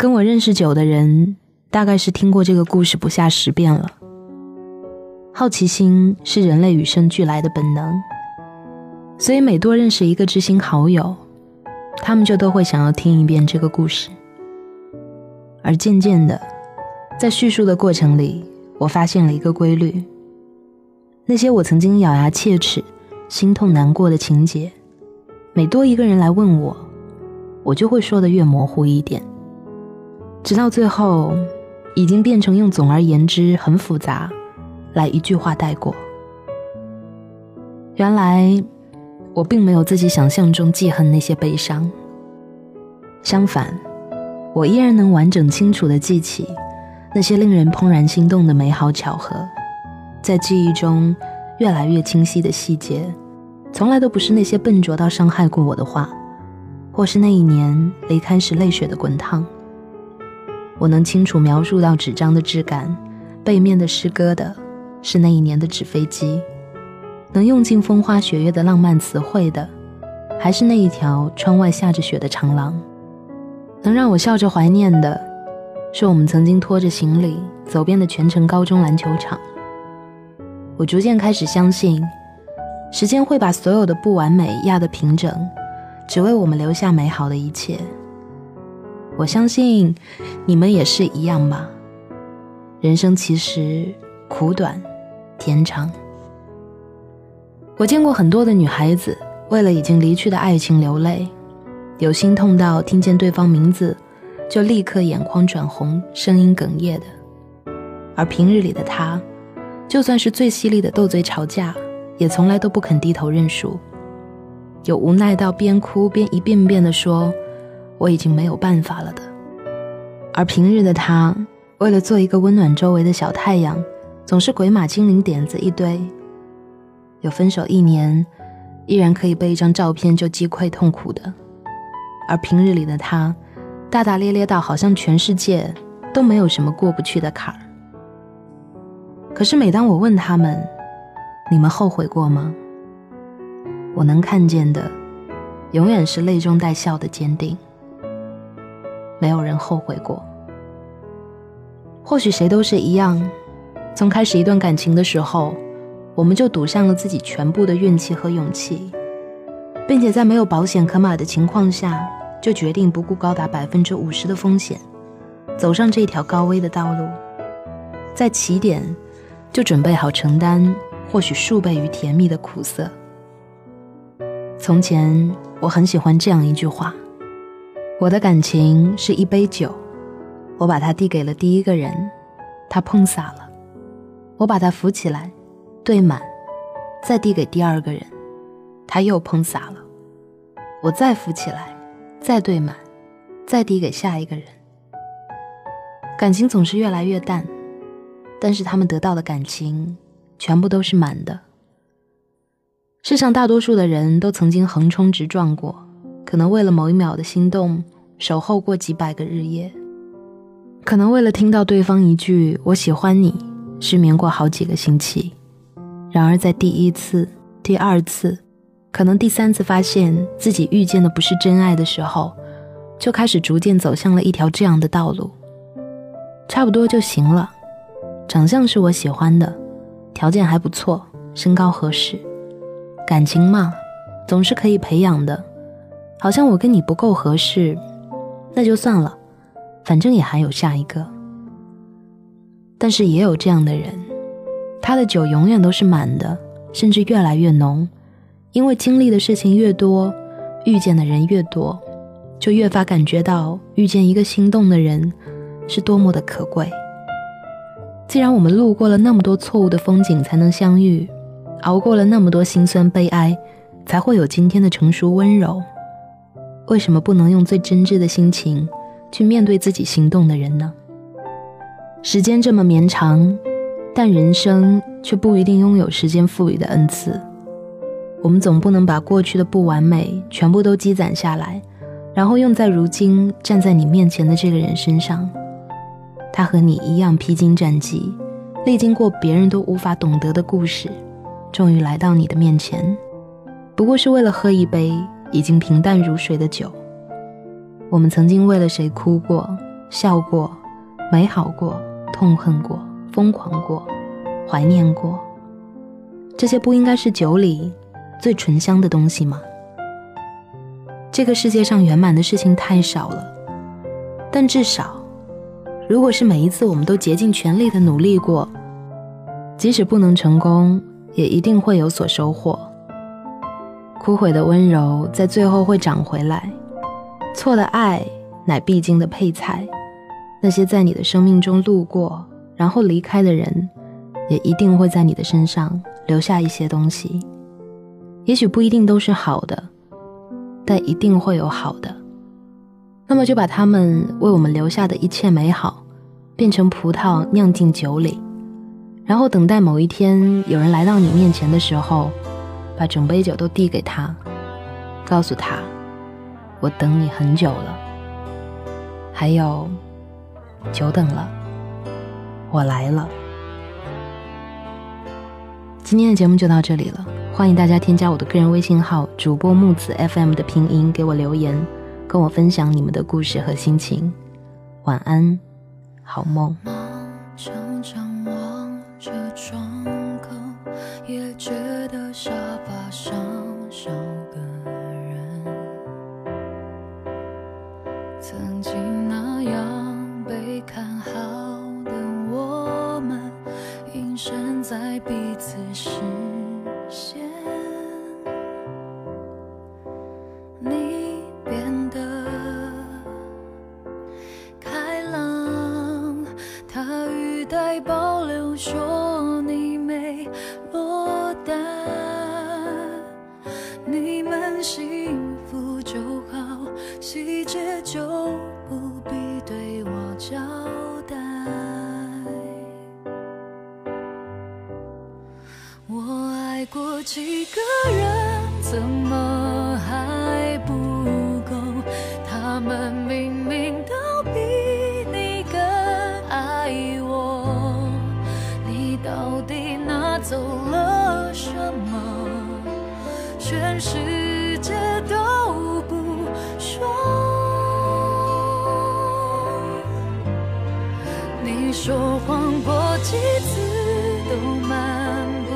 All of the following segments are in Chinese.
跟我认识久的人，大概是听过这个故事不下十遍了。好奇心是人类与生俱来的本能，所以每多认识一个知心好友，他们就都会想要听一遍这个故事。而渐渐的，在叙述的过程里，我发现了一个规律：那些我曾经咬牙切齿、心痛难过的情节，每多一个人来问我，我就会说的越模糊一点，直到最后，已经变成用“总而言之，很复杂”来一句话带过。原来，我并没有自己想象中记恨那些悲伤，相反。我依然能完整清楚地记起那些令人怦然心动的美好巧合，在记忆中越来越清晰的细节，从来都不是那些笨拙到伤害过我的话，或是那一年离开时泪水的滚烫。我能清楚描述到纸张的质感，背面的诗歌的是那一年的纸飞机，能用尽风花雪月的浪漫词汇的，还是那一条窗外下着雪的长廊。能让我笑着怀念的，是我们曾经拖着行李走遍的全城高中篮球场。我逐渐开始相信，时间会把所有的不完美压得平整，只为我们留下美好的一切。我相信你们也是一样吧。人生其实苦短，甜长。我见过很多的女孩子为了已经离去的爱情流泪。有心痛到听见对方名字，就立刻眼眶转红、声音哽咽的；而平日里的她，就算是最犀利的斗嘴吵架，也从来都不肯低头认输。有无奈到边哭边一遍遍地说：“我已经没有办法了的。”而平日的他，为了做一个温暖周围的小太阳，总是鬼马精灵点子一堆。有分手一年，依然可以被一张照片就击溃痛苦的。而平日里的他，大大咧咧到好像全世界都没有什么过不去的坎儿。可是每当我问他们：“你们后悔过吗？”我能看见的，永远是泪中带笑的坚定。没有人后悔过。或许谁都是一样，从开始一段感情的时候，我们就赌上了自己全部的运气和勇气，并且在没有保险可买的情况下。就决定不顾高达百分之五十的风险，走上这条高危的道路，在起点就准备好承担或许数倍于甜蜜的苦涩。从前我很喜欢这样一句话：我的感情是一杯酒，我把它递给了第一个人，他碰洒了；我把它扶起来，兑满，再递给第二个人，他又碰洒了；我再扶起来。再兑满，再递给下一个人。感情总是越来越淡，但是他们得到的感情全部都是满的。世上大多数的人都曾经横冲直撞过，可能为了某一秒的心动，守候过几百个日夜；可能为了听到对方一句“我喜欢你”，失眠过好几个星期。然而在第一次、第二次。可能第三次发现自己遇见的不是真爱的时候，就开始逐渐走向了一条这样的道路。差不多就行了，长相是我喜欢的，条件还不错，身高合适，感情嘛，总是可以培养的。好像我跟你不够合适，那就算了，反正也还有下一个。但是也有这样的人，他的酒永远都是满的，甚至越来越浓。因为经历的事情越多，遇见的人越多，就越发感觉到遇见一个心动的人是多么的可贵。既然我们路过了那么多错误的风景才能相遇，熬过了那么多心酸悲哀，才会有今天的成熟温柔，为什么不能用最真挚的心情去面对自己心动的人呢？时间这么绵长，但人生却不一定拥有时间赋予的恩赐。我们总不能把过去的不完美全部都积攒下来，然后用在如今站在你面前的这个人身上。他和你一样披荆斩棘，历经过别人都无法懂得的故事，终于来到你的面前，不过是为了喝一杯已经平淡如水的酒。我们曾经为了谁哭过，笑过，美好过，痛恨过，疯狂过，怀念过。这些不应该是酒里最醇香的东西吗？这个世界上圆满的事情太少了，但至少，如果是每一次我们都竭尽全力的努力过，即使不能成功，也一定会有所收获。枯萎的温柔在最后会长回来，错的爱乃必经的配菜。那些在你的生命中路过然后离开的人，也一定会在你的身上留下一些东西，也许不一定都是好的。但一定会有好的，那么就把他们为我们留下的一切美好，变成葡萄酿进酒里，然后等待某一天有人来到你面前的时候，把整杯酒都递给他，告诉他：“我等你很久了。”还有，久等了，我来了。今天的节目就到这里了。欢迎大家添加我的个人微信号“主播木子 FM” 的拼音给我留言，跟我分享你们的故事和心情。晚安，好梦。保留说你没落单你们幸福就好细节就不必对我交代我爱过几个人怎么世界都不说。你说谎过几次都瞒不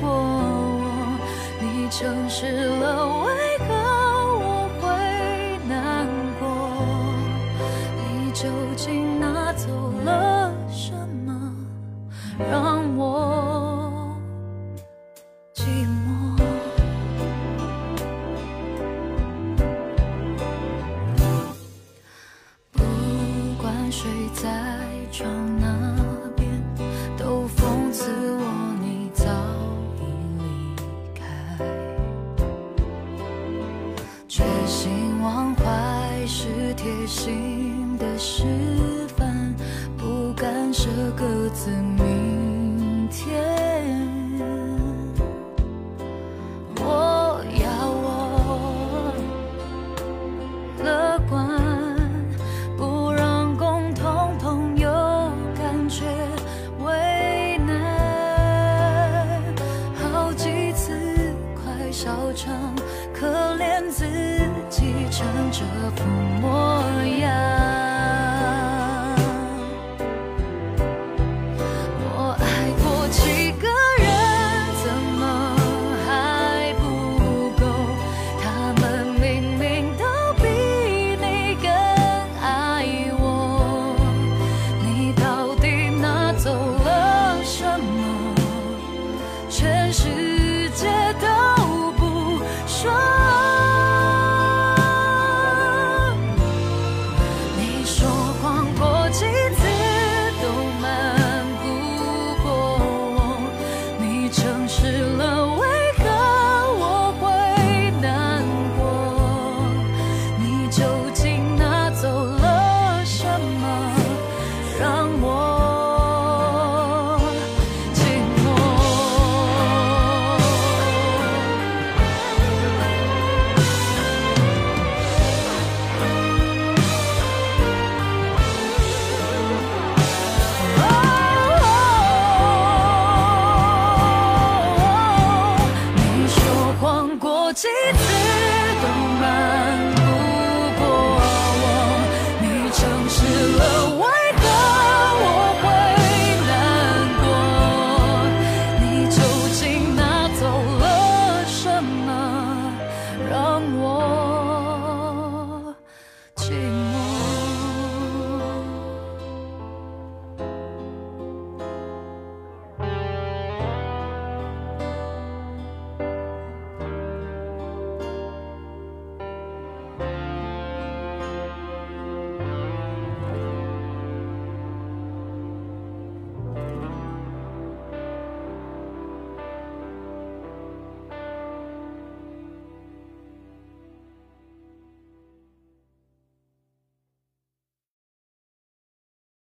过我。你。诚实了，为何我会难过？你究竟拿走了什么，让我全是。